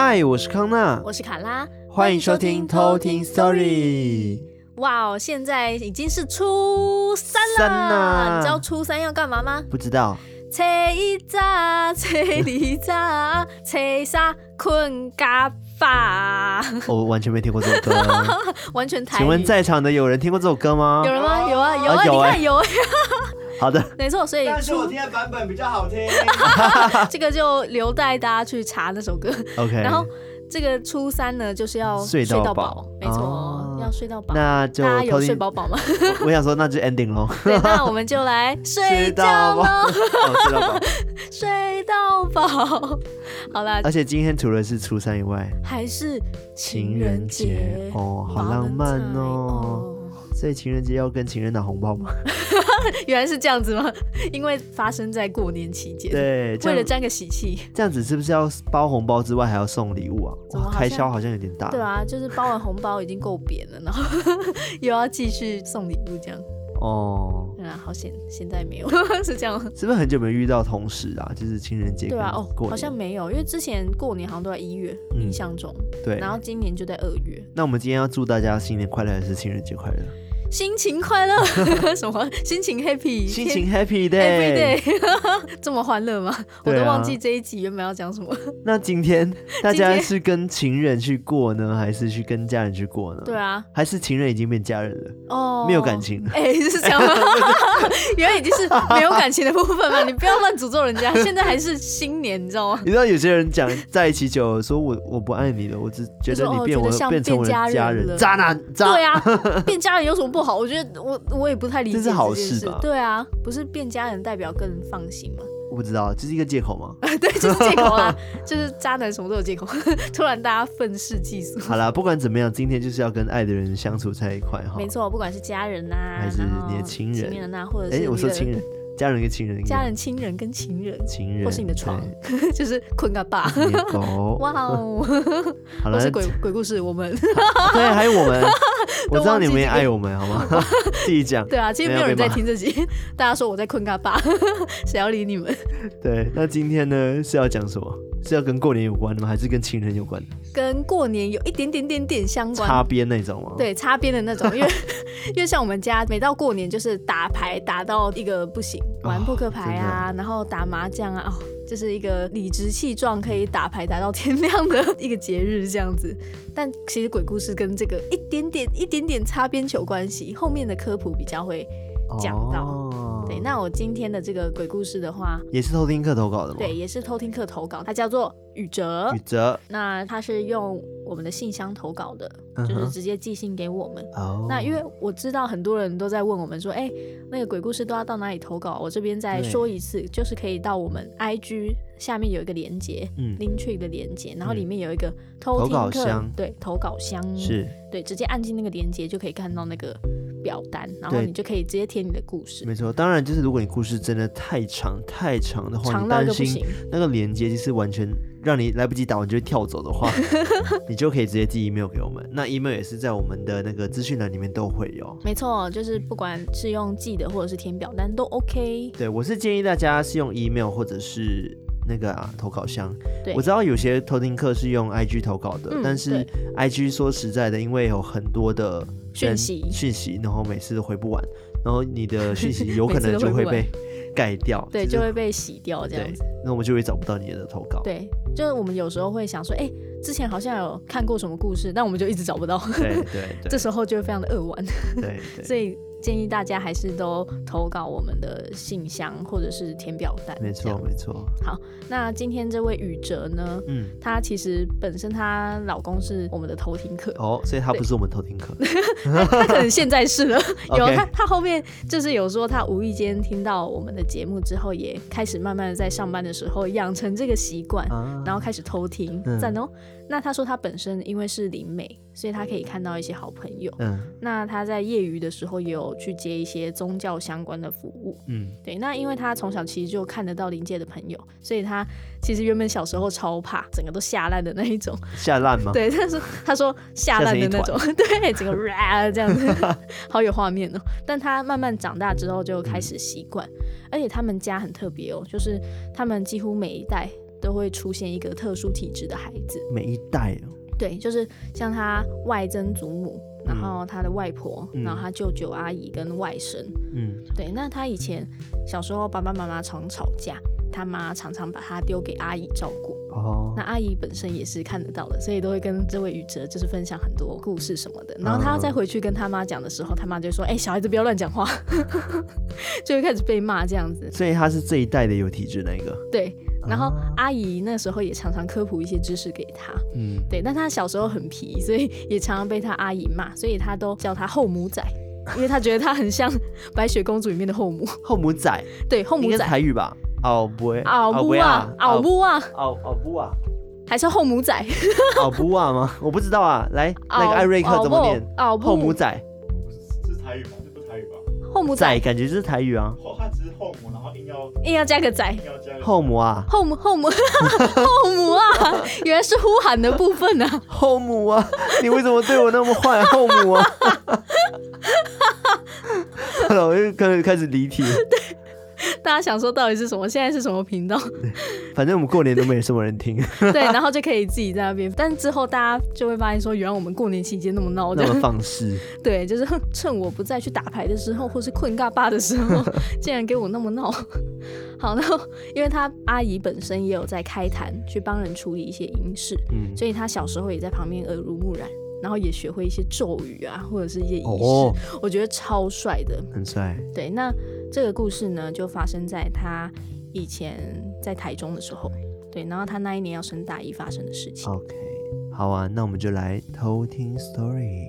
嗨，我是康娜，我是卡拉，欢迎收听偷听 Story。哇哦，现在已经是初三了，三啊、你知道初三要干嘛吗？不知道。初一早，初二早，初三困嘎巴。我完全没听过这首歌，完全台。请问在场的有人听过这首歌吗？有人吗？有啊，有啊，啊你看有、欸。好的，没错，所以但是我听的版本比较好听，这个就留待大家去查那首歌。OK，然后这个初三呢，就是要睡到饱，没错，哦、要睡到饱。那就大家有睡饱饱吗？我，我想说，那就 ending 喽。对，那我们就来睡觉喽，睡到饱，睡到饱。好啦，而且今天除了是初三以外，还是情人节哦，好浪漫哦。所以情人节要跟情人拿红包吗？原来是这样子吗？因为发生在过年期间，对，为了沾个喜气。这样子是不是要包红包之外还要送礼物啊？哇，开销好像有点大。对啊，就是包完红包已经够扁了，然后 又要继续送礼物这样。哦，啊，好险，现在没有，是这样。是不是很久没遇到同事啊？就是情人节。对啊，哦，好像没有，因为之前过年好像都在一月，印象中。对。然后今年就在二月。那我们今天要祝大家新年快乐，还是情人节快乐？心情快乐，什么心情 happy？心情 happy day，这么欢乐吗？我都忘记这一集原本要讲什么。那今天大家是跟情人去过呢，还是去跟家人去过呢？对啊，还是情人已经变家人了？哦，没有感情了。哎，是这样吗？原来已经是没有感情的部分吗？你不要乱诅咒人家。现在还是新年，你知道吗？你知道有些人讲在一起久了，说我我不爱你了，我只觉得你变我变成我的家人了。渣男，渣。对啊，变家人有什么不？不好，我觉得我我也不太理解这，这是好事吧？对啊，不是变家人代表更放心吗？我不知道，这是一个借口吗？对，就是借口啊，就是渣男什么都有借口。突然大家愤世嫉俗。好啦，不管怎么样，今天就是要跟爱的人相处在一块哈。没错，不管是家人呐、啊，还是你的亲人，亲人呐，或者是哎，我说亲人。家人跟亲人，家人、亲人跟情人，情人，或是你的床，就是困个爸。哇哦，好了，是鬼鬼故事，我们对，还有我们，我知道你们也爱我们，好吗？自己讲。对啊，其实没有人在听这集，大家说我在困个爸，谁要理你们？对，那今天呢是要讲什么？是要跟过年有关的吗？还是跟情人有关？跟过年有一点点点点相关，擦边那种吗？对，擦边的那种，因为因为像我们家每到过年就是打牌打到一个不行，玩扑克牌啊，哦、然后打麻将啊，哦，这、就是一个理直气壮可以打牌打到天亮的一个节日这样子。但其实鬼故事跟这个一点点一点点擦边球关系，后面的科普比较会讲到。哦对，那我今天的这个鬼故事的话，也是偷听客投稿的吗？对，也是偷听客投稿，它叫做宇哲。宇哲，那他是用我们的信箱投稿的，嗯、就是直接寄信给我们。哦。那因为我知道很多人都在问我们说，哎，那个鬼故事都要到哪里投稿？我这边再说一次，就是可以到我们 IG 下面有一个连接，嗯，Linktree 的连接，然后里面有一个偷听客，箱对，投稿箱是，对，直接按进那个连接就可以看到那个。表单，然后你就可以直接填你的故事。没错，当然就是如果你故事真的太长太长的话，长到你担心那个连接就是完全让你来不及打完就会跳走的话，你就可以直接寄 email 给我们。那 email 也是在我们的那个资讯栏里面都会有。没错，就是不管是用寄的或者是填表单都 OK。对，我是建议大家是用 email 或者是那个啊投稿箱。我知道有些偷听客是用 IG 投稿的，嗯、但是 IG 说实在的，因为有很多的。讯息讯息，然后每次都回不完，然后你的讯息有 可能就会被盖掉，对，就会被洗掉这样子，那我们就会找不到你的投稿。对，就是我们有时候会想说，哎，之前好像有看过什么故事，但我们就一直找不到，对对 对，这时候就会非常的扼腕，对，所以。建议大家还是都投稿我们的信箱或者是填表单。没错，没错。好，那今天这位宇哲呢？嗯，她其实本身她老公是我们的偷听客哦，所以他不是我们偷听客。他，可能现在是了。有他，他后面就是有说他无意间听到我们的节目之后，也开始慢慢的在上班的时候养成这个习惯，啊、然后开始偷听。赞哦。那他说他本身因为是灵媒，所以他可以看到一些好朋友。嗯，那他在业余的时候也有去接一些宗教相关的服务。嗯，对。那因为他从小其实就看得到灵界的朋友，所以他其实原本小时候超怕，整个都吓烂的那一种。吓烂吗？对，他说他说吓烂的那种，对，整个啊这样子，好有画面哦。但他慢慢长大之后就开始习惯，嗯、而且他们家很特别哦，就是他们几乎每一代。都会出现一个特殊体质的孩子。每一代哦。对，就是像他外曾祖母，然后他的外婆，嗯、然后他舅舅、阿姨跟外甥。嗯，对。那他以前小时候爸爸妈妈常吵架，他妈常常把他丢给阿姨照顾。哦。那阿姨本身也是看得到的，所以都会跟这位宇哲就是分享很多故事什么的。然后他再回去跟他妈讲的时候，他妈就说：“哎、欸，小孩子不要乱讲话。” 就会开始被骂这样子。所以他是这一代的有体质那个。对。然后阿姨那时候也常常科普一些知识给他，嗯，对，但他小时候很皮，所以也常常被他阿姨骂，所以他都叫他后母仔，因为他觉得他很像 白雪公主里面的后母。后母仔，对，后母仔台语吧？奥布奥不啊，奥不啊，奥奥布啊，还是后母仔？奥布啊吗？我不知道啊，来，那个艾瑞克怎么念？后母仔，这是台语吗？后母仔感觉就是台语啊。后母，然后硬要硬要加个仔，后母啊，后母后母 后母啊，原来是呼喊的部分啊，后母啊，你为什么对我那么坏，后母啊？我又开始开始离题。大家想说到底是什么？现在是什么频道？反正我们过年都没什么人听。对，然后就可以自己在那边。但之后大家就会发现说，原来我们过年期间那么闹，那么放肆。对，就是趁我不再去打牌的时候，或是困尬巴的时候，竟然给我那么闹。好，然后因为他阿姨本身也有在开坛去帮人处理一些阴事，嗯，所以他小时候也在旁边耳濡目染，然后也学会一些咒语啊，或者是一些仪式，哦、我觉得超帅的，很帅。对，那。这个故事呢，就发生在他以前在台中的时候，对，然后他那一年要升大一发生的事情。OK，好啊，那我们就来偷听 story。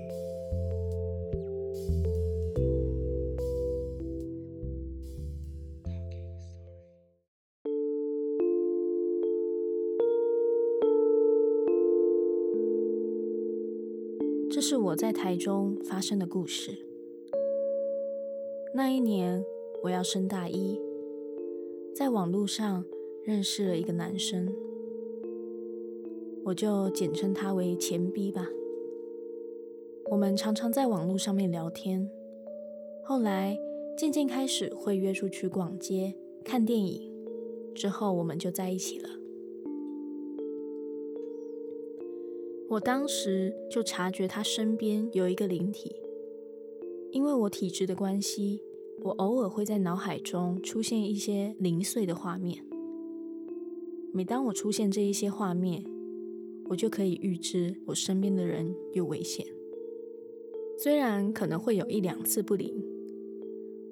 我在台中发生的故事。那一年。我要升大一，在网络上认识了一个男生，我就简称他为前 B 吧。我们常常在网络上面聊天，后来渐渐开始会约出去逛街、看电影，之后我们就在一起了。我当时就察觉他身边有一个灵体，因为我体质的关系。我偶尔会在脑海中出现一些零碎的画面，每当我出现这一些画面，我就可以预知我身边的人有危险。虽然可能会有一两次不灵，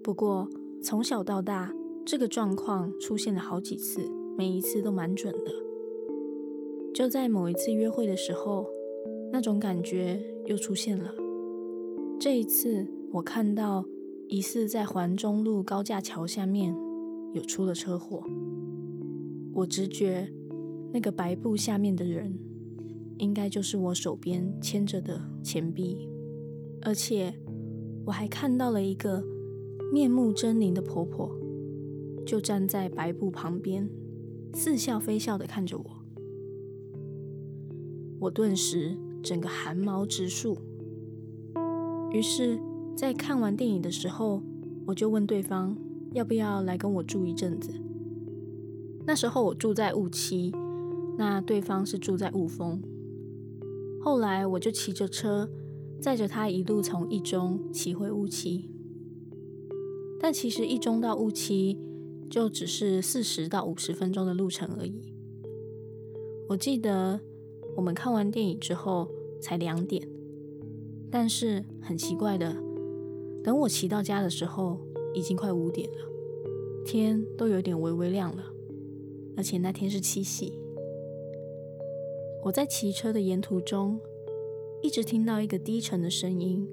不过从小到大，这个状况出现了好几次，每一次都蛮准的。就在某一次约会的时候，那种感觉又出现了。这一次，我看到。疑似在环中路高架桥下面有出了车祸，我直觉那个白布下面的人应该就是我手边牵着的钱币，而且我还看到了一个面目狰狞的婆婆，就站在白布旁边，似笑非笑地看着我，我顿时整个寒毛直竖，于是。在看完电影的时候，我就问对方要不要来跟我住一阵子。那时候我住在雾七，那对方是住在雾峰。后来我就骑着车载着他一路从一中骑回雾七，但其实一中到雾七就只是四十到五十分钟的路程而已。我记得我们看完电影之后才两点，但是很奇怪的。等我骑到家的时候，已经快五点了，天都有点微微亮了，而且那天是七夕。我在骑车的沿途中，一直听到一个低沉的声音，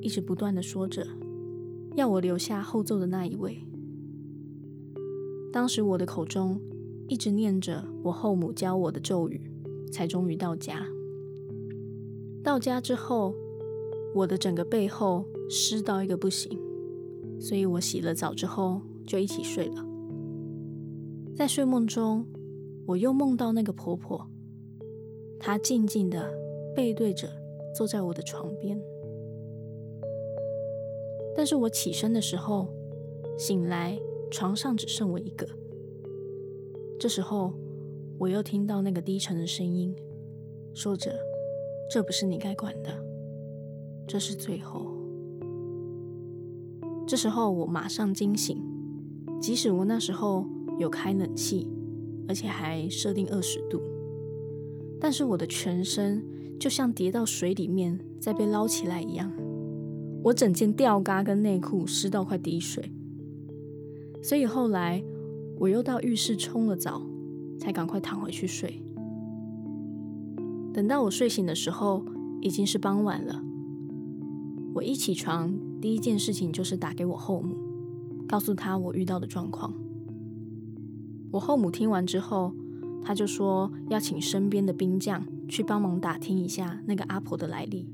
一直不断的说着，要我留下后座的那一位。当时我的口中一直念着我后母教我的咒语，才终于到家。到家之后，我的整个背后湿到一个不行，所以我洗了澡之后就一起睡了。在睡梦中，我又梦到那个婆婆，她静静的背对着坐在我的床边。但是我起身的时候，醒来床上只剩我一个。这时候我又听到那个低沉的声音，说着：“这不是你该管的，这是最后。”这时候我马上惊醒，即使我那时候有开冷气，而且还设定二十度，但是我的全身就像跌到水里面再被捞起来一样，我整件吊嘎跟内裤湿到快滴水，所以后来我又到浴室冲了澡。才赶快躺回去睡。等到我睡醒的时候，已经是傍晚了。我一起床，第一件事情就是打给我后母，告诉她我遇到的状况。我后母听完之后，她就说要请身边的兵将去帮忙打听一下那个阿婆的来历，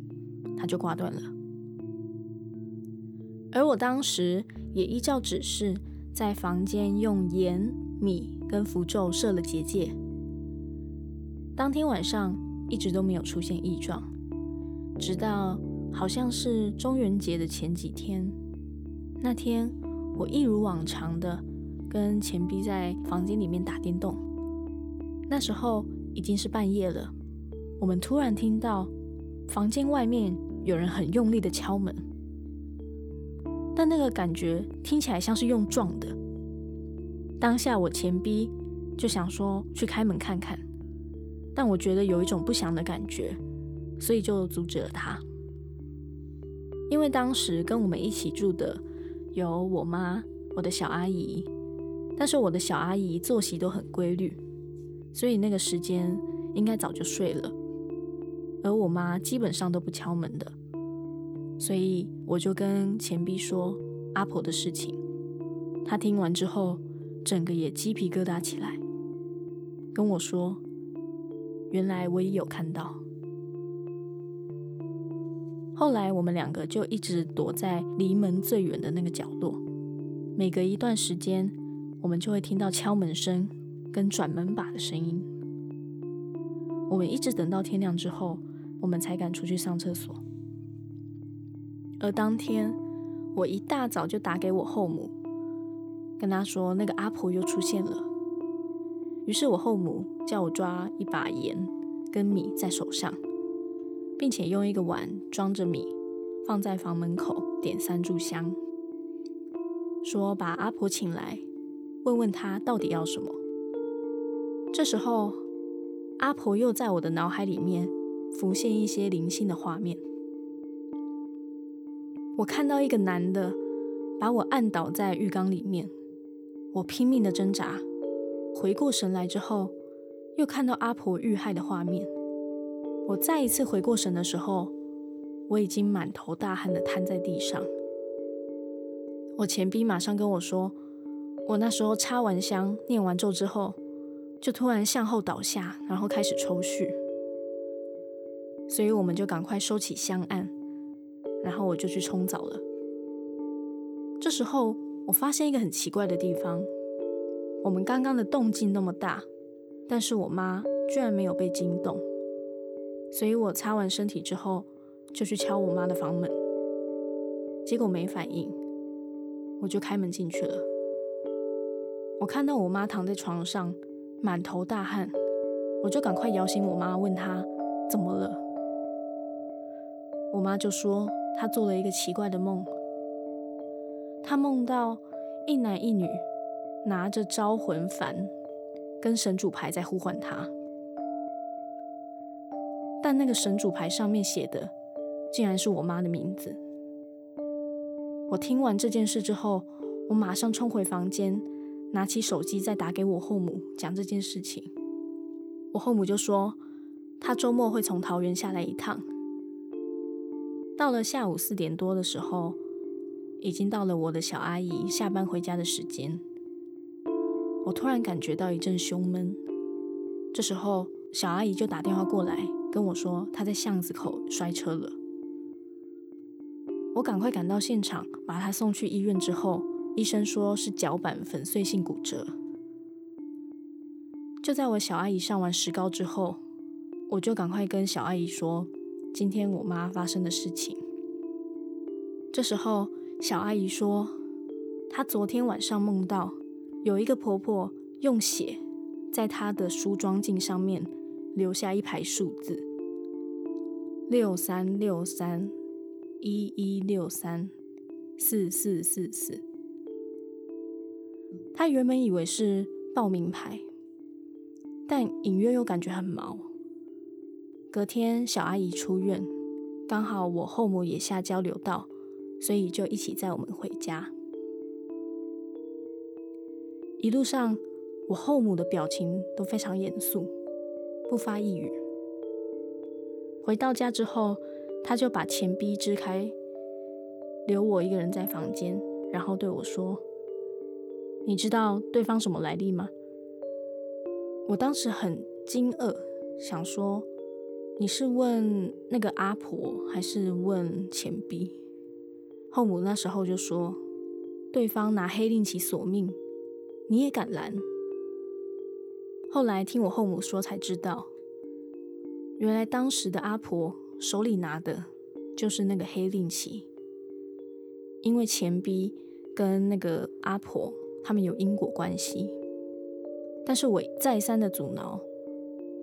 她就挂断了。而我当时也依照指示，在房间用盐米。跟符咒设了结界，当天晚上一直都没有出现异状，直到好像是中元节的前几天，那天我一如往常的跟钱币在房间里面打电动，那时候已经是半夜了，我们突然听到房间外面有人很用力的敲门，但那个感觉听起来像是用撞的。当下我前逼就想说去开门看看，但我觉得有一种不祥的感觉，所以就阻止了他。因为当时跟我们一起住的有我妈、我的小阿姨，但是我的小阿姨作息都很规律，所以那个时间应该早就睡了。而我妈基本上都不敲门的，所以我就跟前逼说阿婆的事情。他听完之后。整个也鸡皮疙瘩起来，跟我说：“原来我也有看到。”后来我们两个就一直躲在离门最远的那个角落，每隔一段时间，我们就会听到敲门声跟转门把的声音。我们一直等到天亮之后，我们才敢出去上厕所。而当天，我一大早就打给我后母。跟他说那个阿婆又出现了，于是我后母叫我抓一把盐跟米在手上，并且用一个碗装着米放在房门口，点三炷香，说把阿婆请来，问问她到底要什么。这时候，阿婆又在我的脑海里面浮现一些灵性的画面，我看到一个男的把我按倒在浴缸里面。我拼命的挣扎，回过神来之后，又看到阿婆遇害的画面。我再一次回过神的时候，我已经满头大汗的瘫在地上。我前逼马上跟我说，我那时候插完香、念完咒之后，就突然向后倒下，然后开始抽搐。所以我们就赶快收起香案，然后我就去冲澡了。这时候。我发现一个很奇怪的地方，我们刚刚的动静那么大，但是我妈居然没有被惊动，所以我擦完身体之后就去敲我妈的房门，结果没反应，我就开门进去了。我看到我妈躺在床上，满头大汗，我就赶快摇醒我妈，问她怎么了。我妈就说她做了一个奇怪的梦。他梦到一男一女拿着招魂幡跟神主牌在呼唤他，但那个神主牌上面写的竟然是我妈的名字。我听完这件事之后，我马上冲回房间，拿起手机再打给我后母讲这件事情。我后母就说，她周末会从桃园下来一趟，到了下午四点多的时候。已经到了我的小阿姨下班回家的时间，我突然感觉到一阵胸闷。这时候，小阿姨就打电话过来跟我说，她在巷子口摔车了。我赶快赶到现场，把她送去医院之后，医生说是脚板粉碎性骨折。就在我小阿姨上完石膏之后，我就赶快跟小阿姨说今天我妈发生的事情。这时候。小阿姨说，她昨天晚上梦到有一个婆婆用血在她的梳妆镜上面留下一排数字：六三六三一一六三四四四四。她原本以为是报名牌，但隐约又感觉很毛。隔天，小阿姨出院，刚好我后母也下交流道，所以就一起载我们回家。一路上，我后母的表情都非常严肃，不发一语。回到家之后，她就把钱币支开，留我一个人在房间，然后对我说。你知道对方什么来历吗？我当时很惊愕，想说你是问那个阿婆，还是问钱币？后母那时候就说，对方拿黑令旗索命，你也敢拦？后来听我后母说才知道，原来当时的阿婆手里拿的就是那个黑令旗，因为钱币跟那个阿婆。他们有因果关系，但是我再三的阻挠，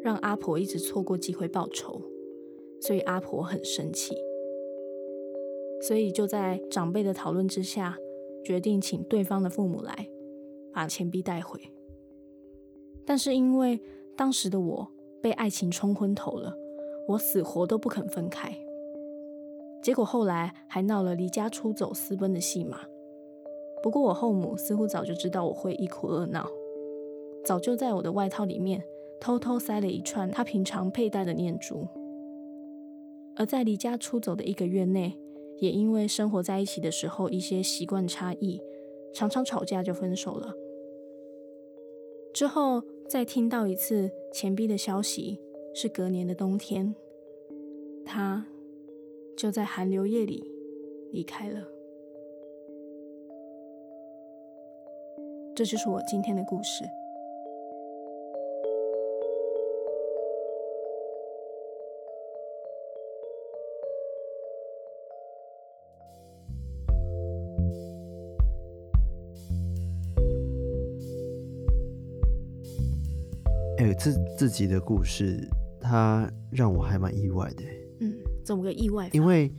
让阿婆一直错过机会报仇，所以阿婆很生气，所以就在长辈的讨论之下，决定请对方的父母来把钱币带回。但是因为当时的我被爱情冲昏头了，我死活都不肯分开，结果后来还闹了离家出走、私奔的戏码。不过我后母似乎早就知道我会一哭二闹，早就在我的外套里面偷偷塞了一串她平常佩戴的念珠。而在离家出走的一个月内，也因为生活在一起的时候一些习惯差异，常常吵架就分手了。之后再听到一次钱币的消息，是隔年的冬天，他就在寒流夜里离开了。这就是我今天的故事。哎，这这集的故事，它让我还蛮意外的。嗯，怎么个意外？因为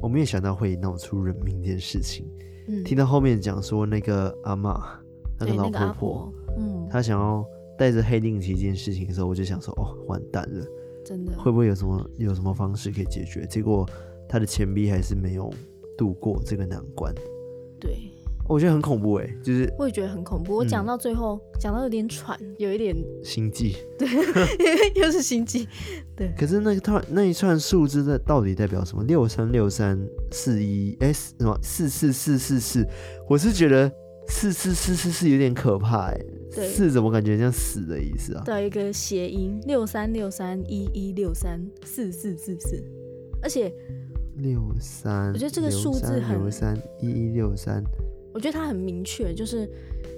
我没有想到会闹出人命这件事情。嗯，听到后面讲说那个阿妈。那个老婆婆，嗯，她想要带着黑令旗这件事情的时候，我就想说，哦，完蛋了，真的，会不会有什么有什么方式可以解决？结果他的钱币还是没有度过这个难关。对，我觉得很恐怖哎，就是我也觉得很恐怖。我讲到最后，讲、嗯、到有点喘，有一点心悸，对，又是心悸，对。可是那个他那一串数字在到底代表什么？六三六三四一 S 什么四四四四四？我是觉得。四四四四四有点可怕哎，四怎么感觉像死的意思啊？对，一个谐音，六三六三一一六三四四四四，而且六三，我觉得这个数字很六三一一六三，我觉得他很明确，就是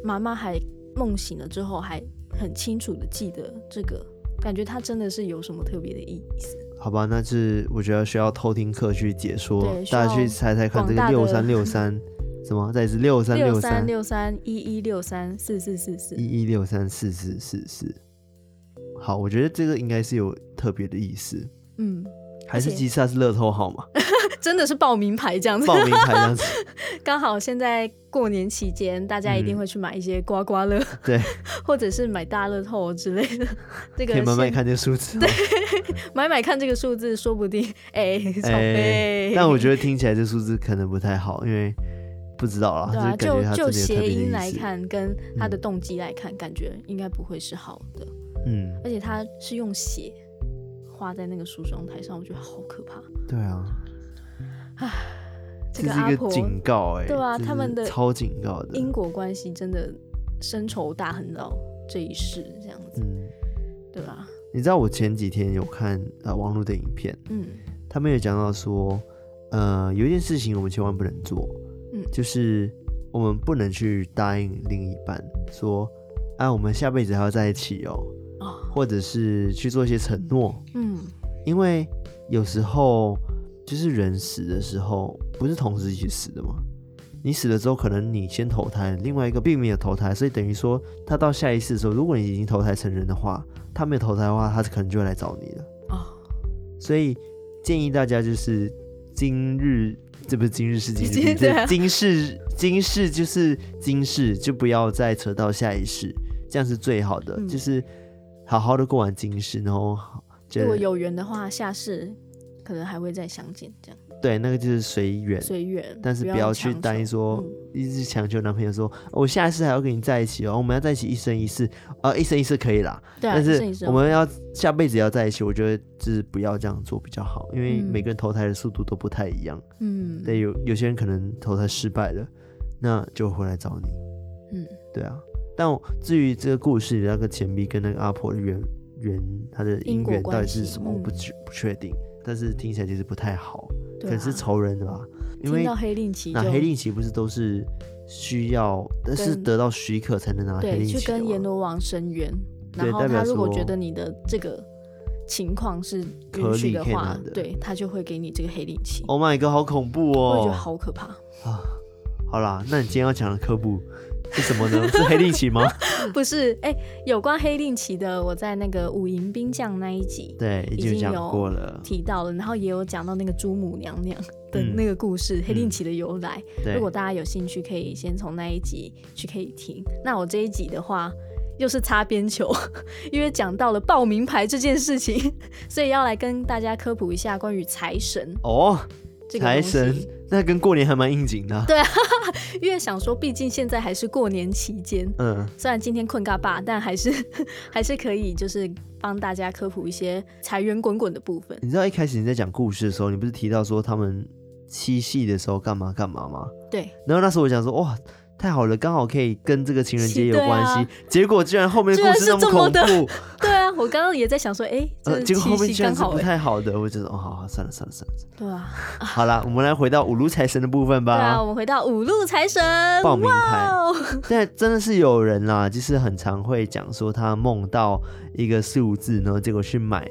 妈妈还梦醒了之后还很清楚的记得这个，感觉他真的是有什么特别的意思。好吧，那是我觉得需要偷听课去解说，大家去猜猜看这个六三 六三。什么？再是六三六三六三一一六三四四四四一一六三四四四四。好，我觉得这个应该是有特别的意思。嗯，还是其实它是乐透号码？真的是报名牌这样子。报名牌这样子。刚好现在过年期间，大家一定会去买一些刮刮乐，对，或者是买大乐透之类的。这个可以买买看这个数字。对，买买看这个数字，说不定哎，超飞。但我觉得听起来这数字可能不太好，因为。不知道啦，对啊，就就谐音来看，跟他的动机来看，嗯，感觉应该不会是好的。嗯，而且他是用血画在那个梳妆台上，我觉得好可怕。对啊，唉，这个阿婆是一个警告哎，欸，对啊，他们的超警告的因果关系真的深仇大恨到这一世这样子，嗯，对吧？你知道我前几天有看呃网络的影片，嗯，他们有讲到说，呃，有一件事情我们千万不能做。嗯，就是我们不能去答应另一半说，啊，我们下辈子还要在一起哦，哦，或者是去做一些承诺，嗯，因为有时候就是人死的时候不是同时一起死的吗？你死了之后，可能你先投胎，另外一个并没有投胎，所以等于说他到下一世的时候，如果你已经投胎成人的话，他没有投胎的话，他可能就会来找你了。哦，所以建议大家就是今日，这不是今日是今日今世今世就是今世，就不要再扯到下一世，这样是最好的，嗯、就是好好的过完今世，然后如果有缘的话，下世可能还会再相见，这样。对，那个就是随缘，随缘，但是不要去担心说，一直强求男朋友说，嗯、我下一次还要跟你在一起哦，我们要在一起一生一世，呃，一生一世可以啦，对啊，但是我们要下辈子要在一起，我觉得就是不要这样做比较好，因为每个人投胎的速度都不太一样，嗯，对，有有些人可能投胎失败了，那就回来找你，嗯，对啊，但至于这个故事里那个钱币跟那个阿婆的缘缘，他的姻缘到底是什么，我不确、嗯、不确定，但是听起来其实不太好。可能是仇人的吧，因为黑令旗，那黑令旗不是都是需要，但是得到许可才能拿黑令旗。对，去跟阎罗王申冤，然后他如果觉得你的这个情况是允许的话，对，他就会给你这个黑令旗。Oh my god，好恐怖哦！我觉得好可怕啊！好啦，那你今天要讲的科普。是什么呢？是黑令旗吗？不是，哎、欸，有关黑令旗的，我在那个五营兵将那一集，对，已经讲过了，提到了，然后也有讲到那个猪母娘娘的那个故事，嗯、黑令旗的由来。嗯、如果大家有兴趣，可以先从那一集去可以听。那我这一集的话，又是擦边球，因为讲到了报名牌这件事情，所以要来跟大家科普一下关于财神哦，财神。那跟过年还蛮应景的，对啊，因为想说，毕竟现在还是过年期间，嗯，虽然今天困嘎巴，但还是 还是可以，就是帮大家科普一些财源滚滚的部分。你知道一开始你在讲故事的时候，你不是提到说他们七夕的时候干嘛干嘛吗？对。然后那时候我想说，哇。太好了，刚好可以跟这个情人节有关系。结果居然后面的故事那么恐怖。对 啊，我刚刚也在想说，哎，结果后面居然是不太好的。我觉得，哦，好好，算了算了算了。对啊。好了，我们来回到五路财神的部分吧。对啊，我们回到五路财神报名牌。现在真的是有人啦，就是很常会讲说他梦到一个数字，然后结果去买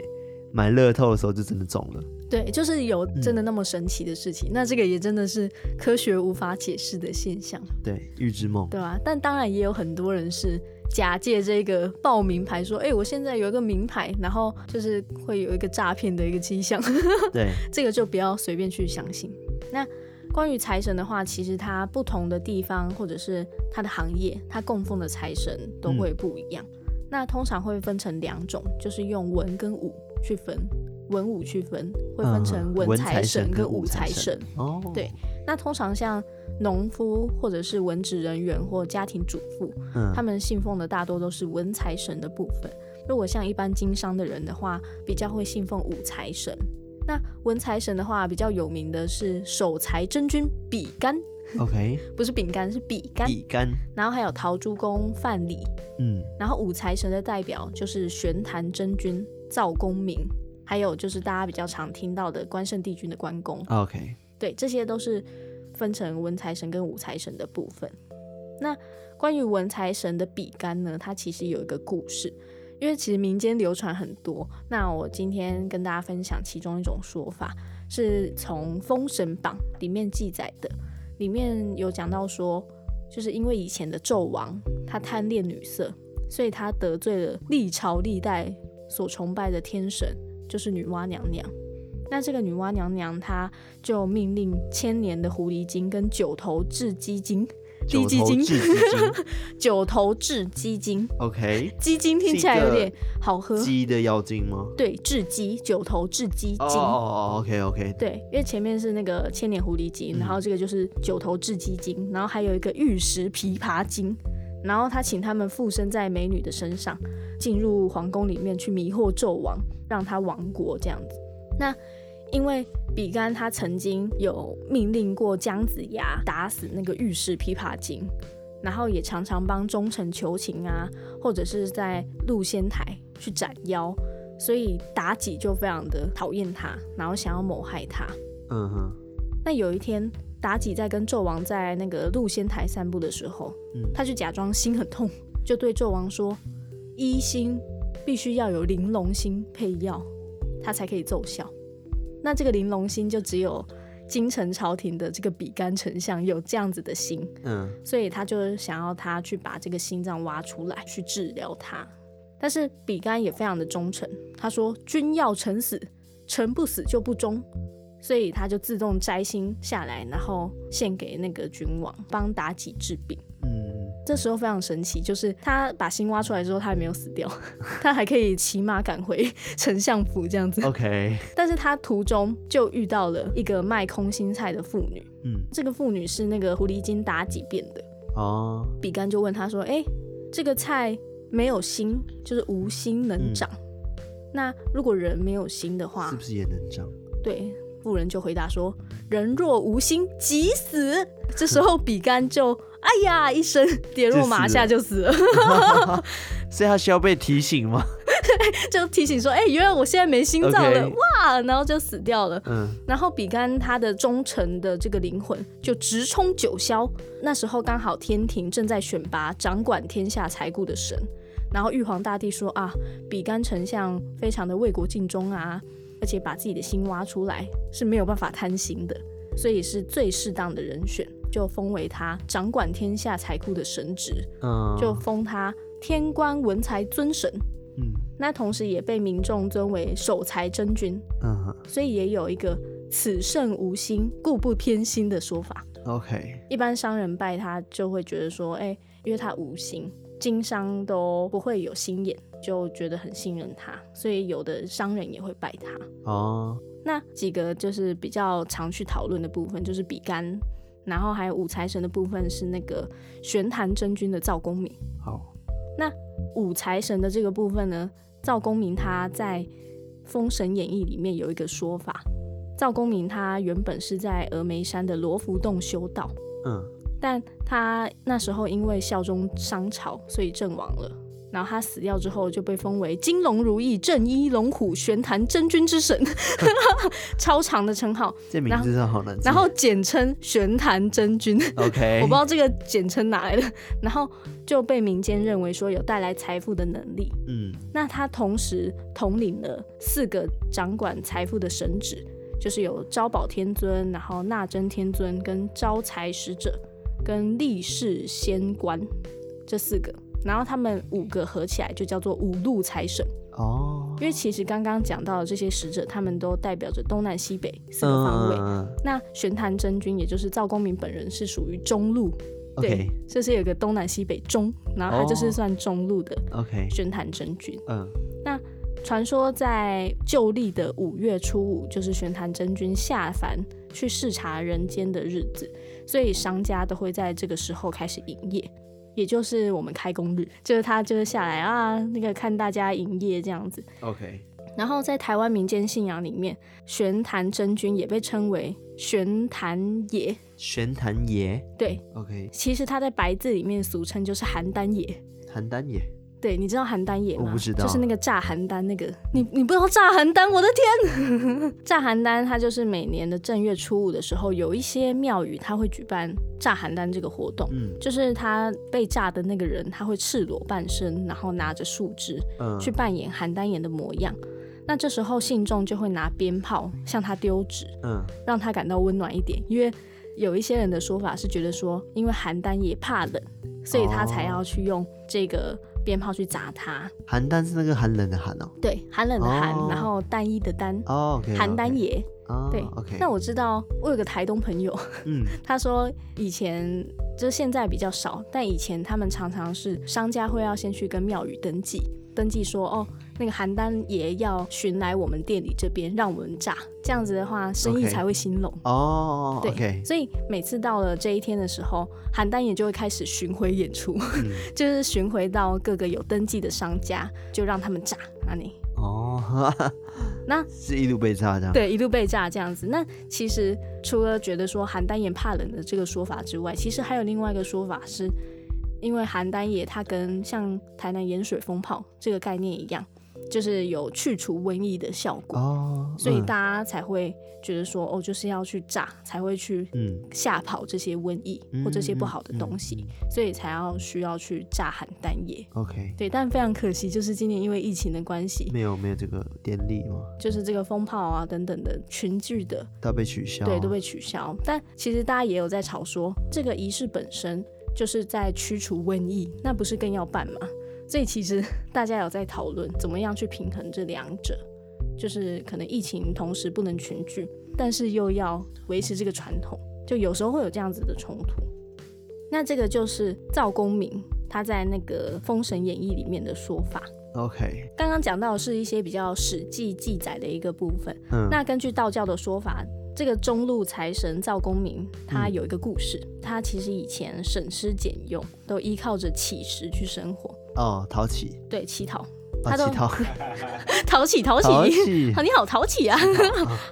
买乐透的时候就真的中了。对，就是有真的那么神奇的事情，嗯、那这个也真的是科学无法解释的现象。对，预知梦，对吧、啊？但当然也有很多人是假借这个报名牌说，哎、欸，我现在有一个名牌，然后就是会有一个诈骗的一个迹象。对，这个就不要随便去相信。那关于财神的话，其实它不同的地方或者是它的行业，它供奉的财神都会不一样。嗯、那通常会分成两种，就是用文跟武去分。文武区分会分成文财神跟武财神。哦，对，那通常像农夫或者是文职人员或家庭主妇，嗯，他们信奉的大多都是文财神的部分。如果像一般经商的人的话，比较会信奉武财神。那文财神的话，比较有名的是守财真君比干。OK，不是饼干，是比干。比干。然后还有陶朱公范蠡。嗯。然后武财神的代表就是玄坛真君赵公明。还有就是大家比较常听到的关圣帝君的关公，OK，对，这些都是分成文财神跟武财神的部分。那关于文财神的比干呢，它其实有一个故事，因为其实民间流传很多。那我今天跟大家分享其中一种说法，是从《封神榜》里面记载的，里面有讲到说，就是因为以前的纣王他贪恋女色，所以他得罪了历朝历代所崇拜的天神。就是女娲娘娘，那这个女娲娘娘，她就命令千年的狐狸精跟九头雉鸡精，地鸡精，九头雉鸡精，OK，鸡精听起来有点好喝，鸡的妖精吗？对，雉鸡，九头雉鸡精，哦哦，OK OK，对，因为前面是那个千年狐狸精，然后这个就是九头雉鸡精，然后还有一个玉石琵琶精。然后他请他们附身在美女的身上，进入皇宫里面去迷惑纣王，让他亡国这样子。那因为比干他曾经有命令过姜子牙打死那个玉石琵琶精，然后也常常帮忠臣求情啊，或者是在鹿仙台去斩妖，所以妲己就非常的讨厌他，然后想要谋害他。嗯哼。那有一天。妲己在跟纣王在那个鹿仙台散步的时候，嗯，他就假装心很痛，就对纣王说：“医心必须要有玲珑心配药，它才可以奏效。那这个玲珑心就只有京城朝廷的这个比干丞相有这样子的心，嗯，所以他就想要他去把这个心脏挖出来去治疗他。但是比干也非常的忠诚，他说：“君要臣死，臣不死就不忠。”所以他就自动摘心下来，然后献给那个君王，帮妲己治病。嗯，这时候非常神奇，就是他把心挖出来之后，他还没有死掉，他还可以骑马赶回丞相府这样子。OK，但是他途中就遇到了一个卖空心菜的妇女。嗯，这个妇女是那个狐狸精妲己变的。哦，比干就问他说：“哎，这个菜？”没有心，就是无心能长。嗯、那如果人没有心的话，是不是也能长？对，妇人就回答说：“人若无心，即死。”这时候比干就哎呀一声跌落马下就死了。所以他需要被提醒吗？就提醒说：“哎、欸，原来我现在没心脏了.哇！”然后就死掉了。嗯。然后比干他的忠诚的这个灵魂就直冲九霄。那时候刚好天庭正在选拔掌管天下财库的神。然后玉皇大帝说啊，比干丞相非常的为国尽忠啊，而且把自己的心挖出来是没有办法贪心的，所以是最适当的人选，就封为他掌管天下财库的神职，嗯，就封他天官文财尊神，嗯，那同时也被民众尊为守财真君，嗯，所以也有一个此圣无心，故不偏心的说法。OK，一般商人拜他就会觉得说，哎，因为他无心。经商都不会有心眼，就觉得很信任他，所以有的商人也会拜他。哦，那几个就是比较常去讨论的部分，就是比干，然后还有武财神的部分是那个玄坛真君的赵公明。好，那武财神的这个部分呢，赵公明他在《封神演义》里面有一个说法，赵公明他原本是在峨眉山的罗浮洞修道。嗯。但他那时候因为效忠商朝，所以阵亡了。然后他死掉之后，就被封为金龙如意正一龙虎玄坛真君之神，超长的称号。这名字真好难。然后简称玄坛真君。OK，我不知道这个简称哪来的。然后就被民间认为说有带来财富的能力。嗯，那他同时统领了四个掌管财富的神职，就是有招宝天尊，然后纳真天尊跟招财使者。跟历世仙官这四个，然后他们五个合起来就叫做五路财神哦。因为其实刚刚讲到的这些使者，他们都代表着东南西北四个方位。嗯、那玄坛真君，也就是赵公明本人，是属于中路。对，这是有个东南西北中，然后他就是算中路的。OK，玄坛真君。嗯，那传说在旧历的五月初五，就是玄坛真君下凡去视察人间的日子。所以商家都会在这个时候开始营业，也就是我们开工日，就是他就是下来啊，那个看大家营业这样子。OK。然后在台湾民间信仰里面，玄坛真君也被称为玄坛爷。玄坛爷。对。OK。其实他在白字里面俗称就是邯郸爷。邯郸爷。对，你知道邯郸野吗？我不知道，就是那个炸邯郸那个，你你不知道炸邯郸？我的天！炸邯郸，它就是每年的正月初五的时候，有一些庙宇它会举办炸邯郸这个活动，嗯，就是他被炸的那个人，他会赤裸半身，然后拿着树枝，嗯，去扮演邯郸爷的模样。那这时候信众就会拿鞭炮向他丢纸，嗯，让他感到温暖一点。因为有一些人的说法是觉得说，因为邯郸也怕冷，所以他才要去用这个。鞭炮去砸他，邯郸是那个寒冷的寒哦，对，寒冷的寒，然后单一的单，哦，邯郸爷，对，OK。那我知道，我有个台东朋友，嗯，他说以前就是现在比较少，但以前他们常常是商家会要先去跟庙宇登记。登记说哦，那个邯郸爷要巡来我们店里这边，让我们炸，这样子的话生意才会兴隆哦。对，okay. 所以每次到了这一天的时候，邯郸爷就会开始巡回演出，嗯、就是巡回到各个有登记的商家，就让他们炸那里。哦，那是一路被炸这样。对，一路被炸这样子。那其实除了觉得说邯郸爷怕冷的这个说法之外，其实还有另外一个说法是。因为邯郸爷他跟像台南盐水风炮这个概念一样，就是有去除瘟疫的效果哦，嗯、所以大家才会觉得说，哦，就是要去炸，才会去吓跑这些瘟疫、嗯、或这些不好的东西，所以才要需要去炸邯郸爷。OK，对，但非常可惜，就是今年因为疫情的关系，没有没有这个典礼吗？就是这个风炮啊等等的群聚的都被取消，对，都被取消。但其实大家也有在吵说，这个仪式本身就是在驱除瘟疫，那不是更要办吗？所以其实大家有在讨论怎么样去平衡这两者，就是可能疫情同时不能群聚，但是又要维持这个传统，就有时候会有这样子的冲突。那这个就是赵公明他在那个《封神演义》里面的说法。OK，刚刚讲到的是一些比较史记记载的一个部分。嗯，那根据道教的说法，这个中路财神赵公明他有一个故事，嗯、他其实以前省吃俭用，都依靠着乞食去生活。哦，讨乞，对，乞讨，他都讨。乞讨乞，好，你好讨乞啊，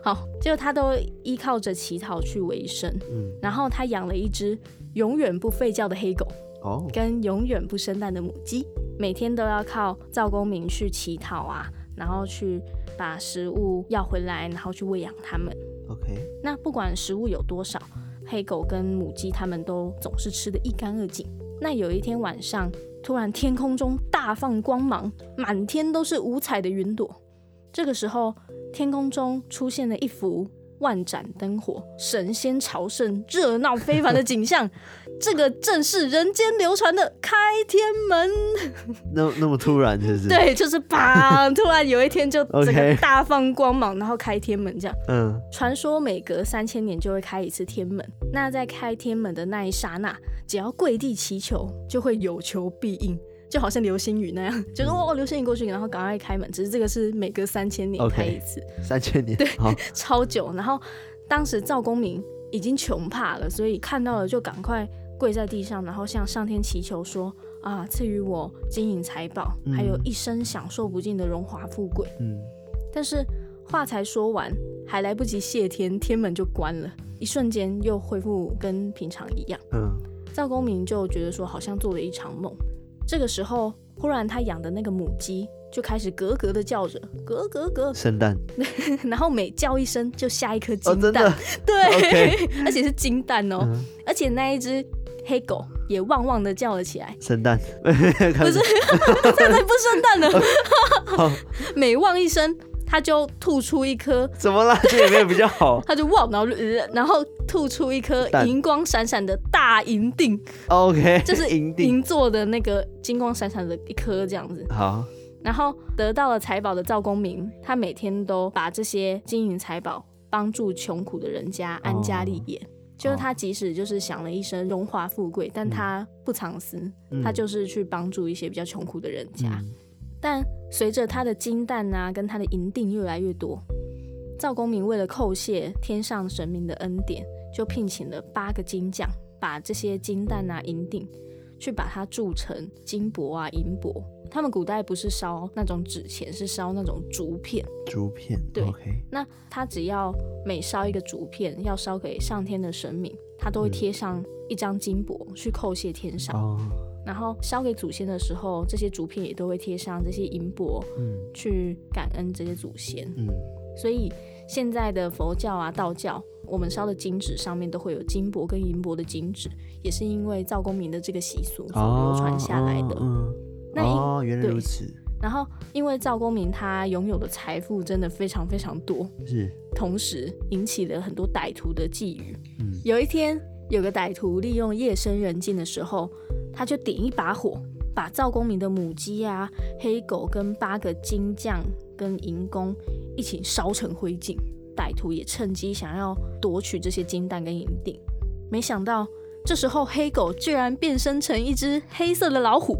好，就他都依靠着乞讨去维生，嗯，然后他养了一只永远不吠叫的黑狗，哦，跟永远不生蛋的母鸡，每天都要靠赵公明去乞讨啊，然后去把食物要回来，然后去喂养他们，OK，那不管食物有多少，黑狗跟母鸡它们都总是吃得一干二净。那有一天晚上，突然天空中大放光芒，满天都是五彩的云朵。这个时候，天空中出现了一幅万盏灯火、神仙朝圣、热闹非凡的景象。这个正是人间流传的开天门。那那么突然，就是 对，就是砰！突然有一天就整个大放光芒，然后开天门这样。嗯，传说每隔三千年就会开一次天门。那在开天门的那一刹那，只要跪地祈求，就会有求必应，就好像流星雨那样，就是哦，流星雨过去，然后赶快开门。只是这个是每隔三千年开一次，okay, 三千年，对，超久。然后当时赵公明已经穷怕了，所以看到了就赶快跪在地上，然后向上天祈求说啊，赐予我金银财宝，嗯、还有一生享受不尽的荣华富贵。嗯，但是话才说完，还来不及谢天，天门就关了，一瞬间又恢复跟平常一样。嗯。赵公明就觉得说，好像做了一场梦。这个时候，忽然他养的那个母鸡就开始咯咯的叫着，咯咯咯，生蛋。然后每叫一声就下一颗金蛋，哦、对，Okay. 而且是金蛋哦。嗯、而且那一只黑狗也汪汪的叫了起来，生蛋。不是，现在不生蛋了。好每汪一声。他就吐出一颗，怎么啦？这也没有比较好。他就哇，然后然后吐出一颗银光闪闪的大银锭。OK，这是银银做的那个金光闪闪的一颗这样子。好，然后得到了财宝的赵公明，他每天都把这些金银财宝帮助穷苦的人家安家立业。Oh. 就是他即使就是享了一生荣华富贵，但他不藏私，嗯、他就是去帮助一些比较穷苦的人家。嗯但随着他的金蛋啊，跟他的银锭越来越多，赵公明为了叩谢天上神明的恩典，就聘请了八个金匠，把这些金蛋啊、银锭，去把它铸成金箔啊、银箔。他们古代不是烧那种纸钱，是烧那种竹片。竹片，对。Okay. 那他只要每烧一个竹片，要烧给上天的神明，他都会贴上一张金箔，去叩谢天上。哦然后烧给祖先的时候，这些竹片也都会贴上这些银箔，嗯，去感恩这些祖先，嗯。所以现在的佛教啊、道教，我们烧的金纸上面都会有金箔跟银箔的金纸，也是因为赵公明的这个习俗所流传下来的。嗯，那哦，原来如此。然后因为赵公明他拥有的财富真的非常非常多，是，同时引起了很多歹徒的觊觎。嗯，有一天有个歹徒利用夜深人静的时候。他就点一把火，把赵公明的母鸡啊、黑狗跟八个金匠跟银工一起烧成灰烬。歹徒也趁机想要夺取这些金蛋跟银锭，没想到这时候黑狗居然变身成一只黑色的老虎，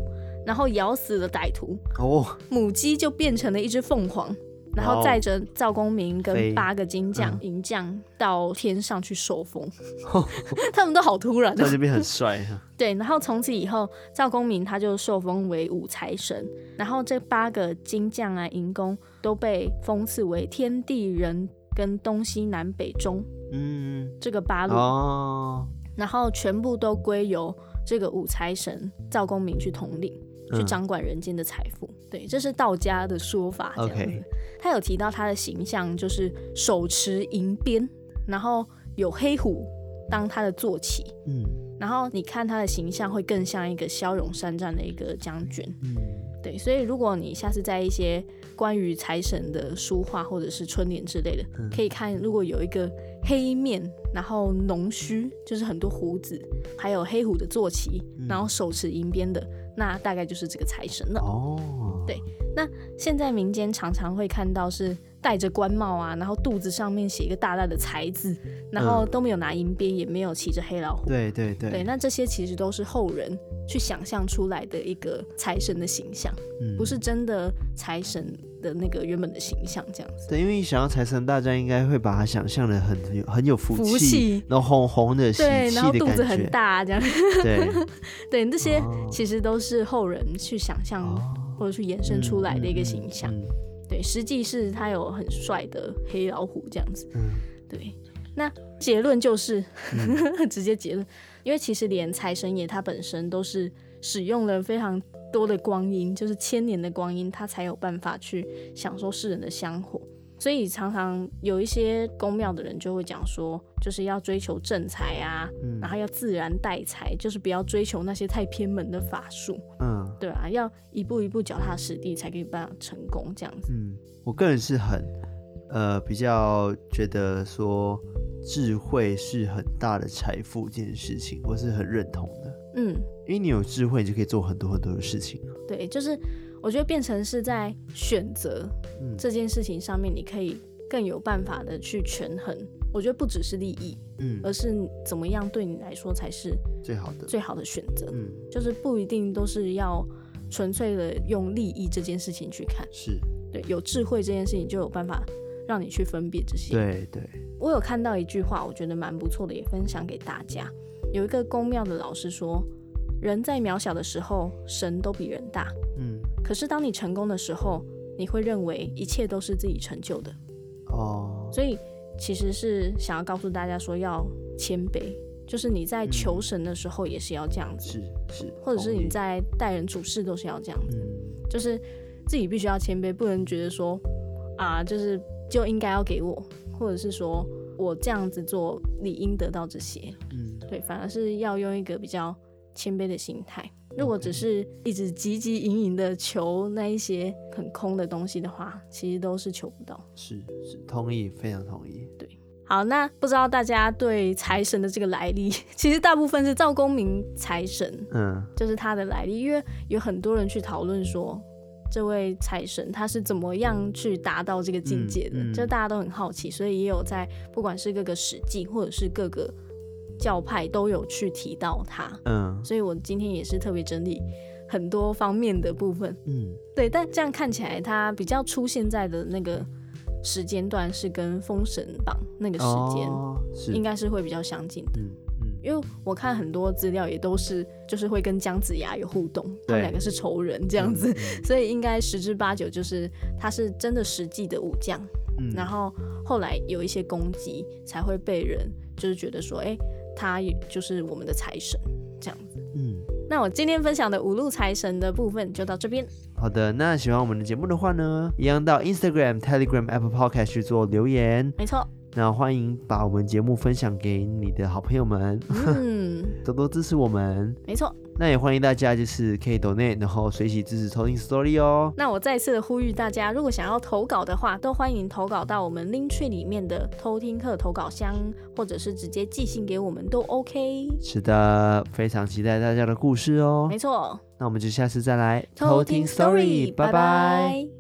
然后咬死了歹徒。哦，母鸡就变成了一只凤凰。然后载着赵公明跟八个金将、银将到天上去受封，嗯、他们都好突然。在这边很帅哈。对，然后从此以后，赵公明他就受封为五财神，然后这八个金将啊、银工都被封赐为天地人跟东西南北中，嗯，这个八路哦，然后全部都归由这个五财神赵公明去统领。去掌管人间的财富。嗯、对，这是道家的说法。这样子，Okay. 他有提到他的形象就是手持银鞭，然后有黑虎当他的坐骑。嗯，然后你看他的形象会更像一个骁勇善战的一个将军。嗯，对，所以如果你下次在一些关于财神的书画或者是春联之类的，嗯、可以看如果有一个黑面，然后浓须，就是很多胡子，还有黑虎的坐骑，嗯、然后手持银鞭的，那大概就是这个财神了。哦，对，那现在民间常常会看到是戴着官帽啊，然后肚子上面写一个大大的财字，然后都没有拿银鞭，也没有骑着黑老虎。对对对，对，那这些其实都是后人去想象出来的一个财神的形象，嗯、不是真的财神的那个原本的形象这样子。对，因为想要财神，大家应该会把它想象的很有很有福气，福气。然后红红的，对，然后肚子很大这样。对，对，那些其实都是后人去想象或者去延伸出来的一个形象。嗯嗯嗯对，实际是他有很帅的黑老虎这样子。嗯，对。那结论就是，嗯、直接结论，因为其实连财神爷他本身都是使用了非常多的光阴，就是千年的光阴，他才有办法去享受世人的香火。所以常常有一些公庙的人就会讲说，就是要追求正财啊，嗯、然后要自然带财，就是不要追求那些太偏门的法术。嗯，对啊，要一步一步脚踏实地才可以办法成功这样子。嗯，我个人是很呃比较觉得说智慧是很大的财富这件事情，我是很认同的。嗯，因为你有智慧，你就可以做很多很多的事情。对，就是。我觉得变成是在选择这件事情上面，你可以更有办法的去权衡。我觉得不只是利益，嗯，而是怎么样对你来说才是最好的最好的选择。嗯，就是不一定都是要纯粹的用利益这件事情去看。是，对，有智慧这件事情就有办法让你去分辨这些。对对。我有看到一句话，我觉得蛮不错的，也分享给大家。有一个公庙的老师说。人在渺小的时候，神都比人大。嗯，可是当你成功的时候，你会认为一切都是自己成就的。哦，所以其实是想要告诉大家说，要谦卑，就是你在求神的时候也是要这样子，是是，或者是你在待人处事都是要这样子，嗯，就是自己必须要谦卑，不能觉得说啊，就是就应该要给我，或者是说我这样子做理应得到这些。嗯，对，反而是要用一个比较。谦卑的心态，如果只是一直汲汲营营的求那一些很空的东西的话，其实都是求不到。是是，同意，非常同意。对，好，那不知道大家对财神的这个来历，其实大部分是赵公明财神，嗯，就是他的来历，因为有很多人去讨论说，这位财神他是怎么样去达到这个境界的，嗯嗯、就大家都很好奇，所以也有在不管是各个史记或者是各个。教派都有去提到他，嗯，所以我今天也是特别整理很多方面的部分，嗯，对，但这样看起来，他比较出现在的那个时间段是跟《封神榜》那个时间，哦，应该是会比较相近的，嗯嗯，因为我看很多资料也都是就是会跟姜子牙有互动，他们两个是仇人这样子，嗯，所以应该十之八九就是他是真的实际的武将，嗯，然后后来有一些攻击才会被人就是觉得说，哎。他也就是我们的财神，这样子。嗯，那我今天分享的五路财神的部分就到这边。好的，那喜欢我们的节目的话呢，一样到 Instagram、Telegram、Apple Podcast 去做留言。没错。那欢迎把我们节目分享给你的好朋友们，嗯，多多支持我们。没错。那也欢迎大家就是可以 donate，然后随喜支持偷听 story 哦。那我再次的呼吁大家，如果想要投稿的话，都欢迎投稿到我们 Linktree 里面的偷听课投稿箱，或者是直接寄信给我们都 OK。是的，非常期待大家的故事哦。没错。那我们就下次再来偷听 story，拜拜。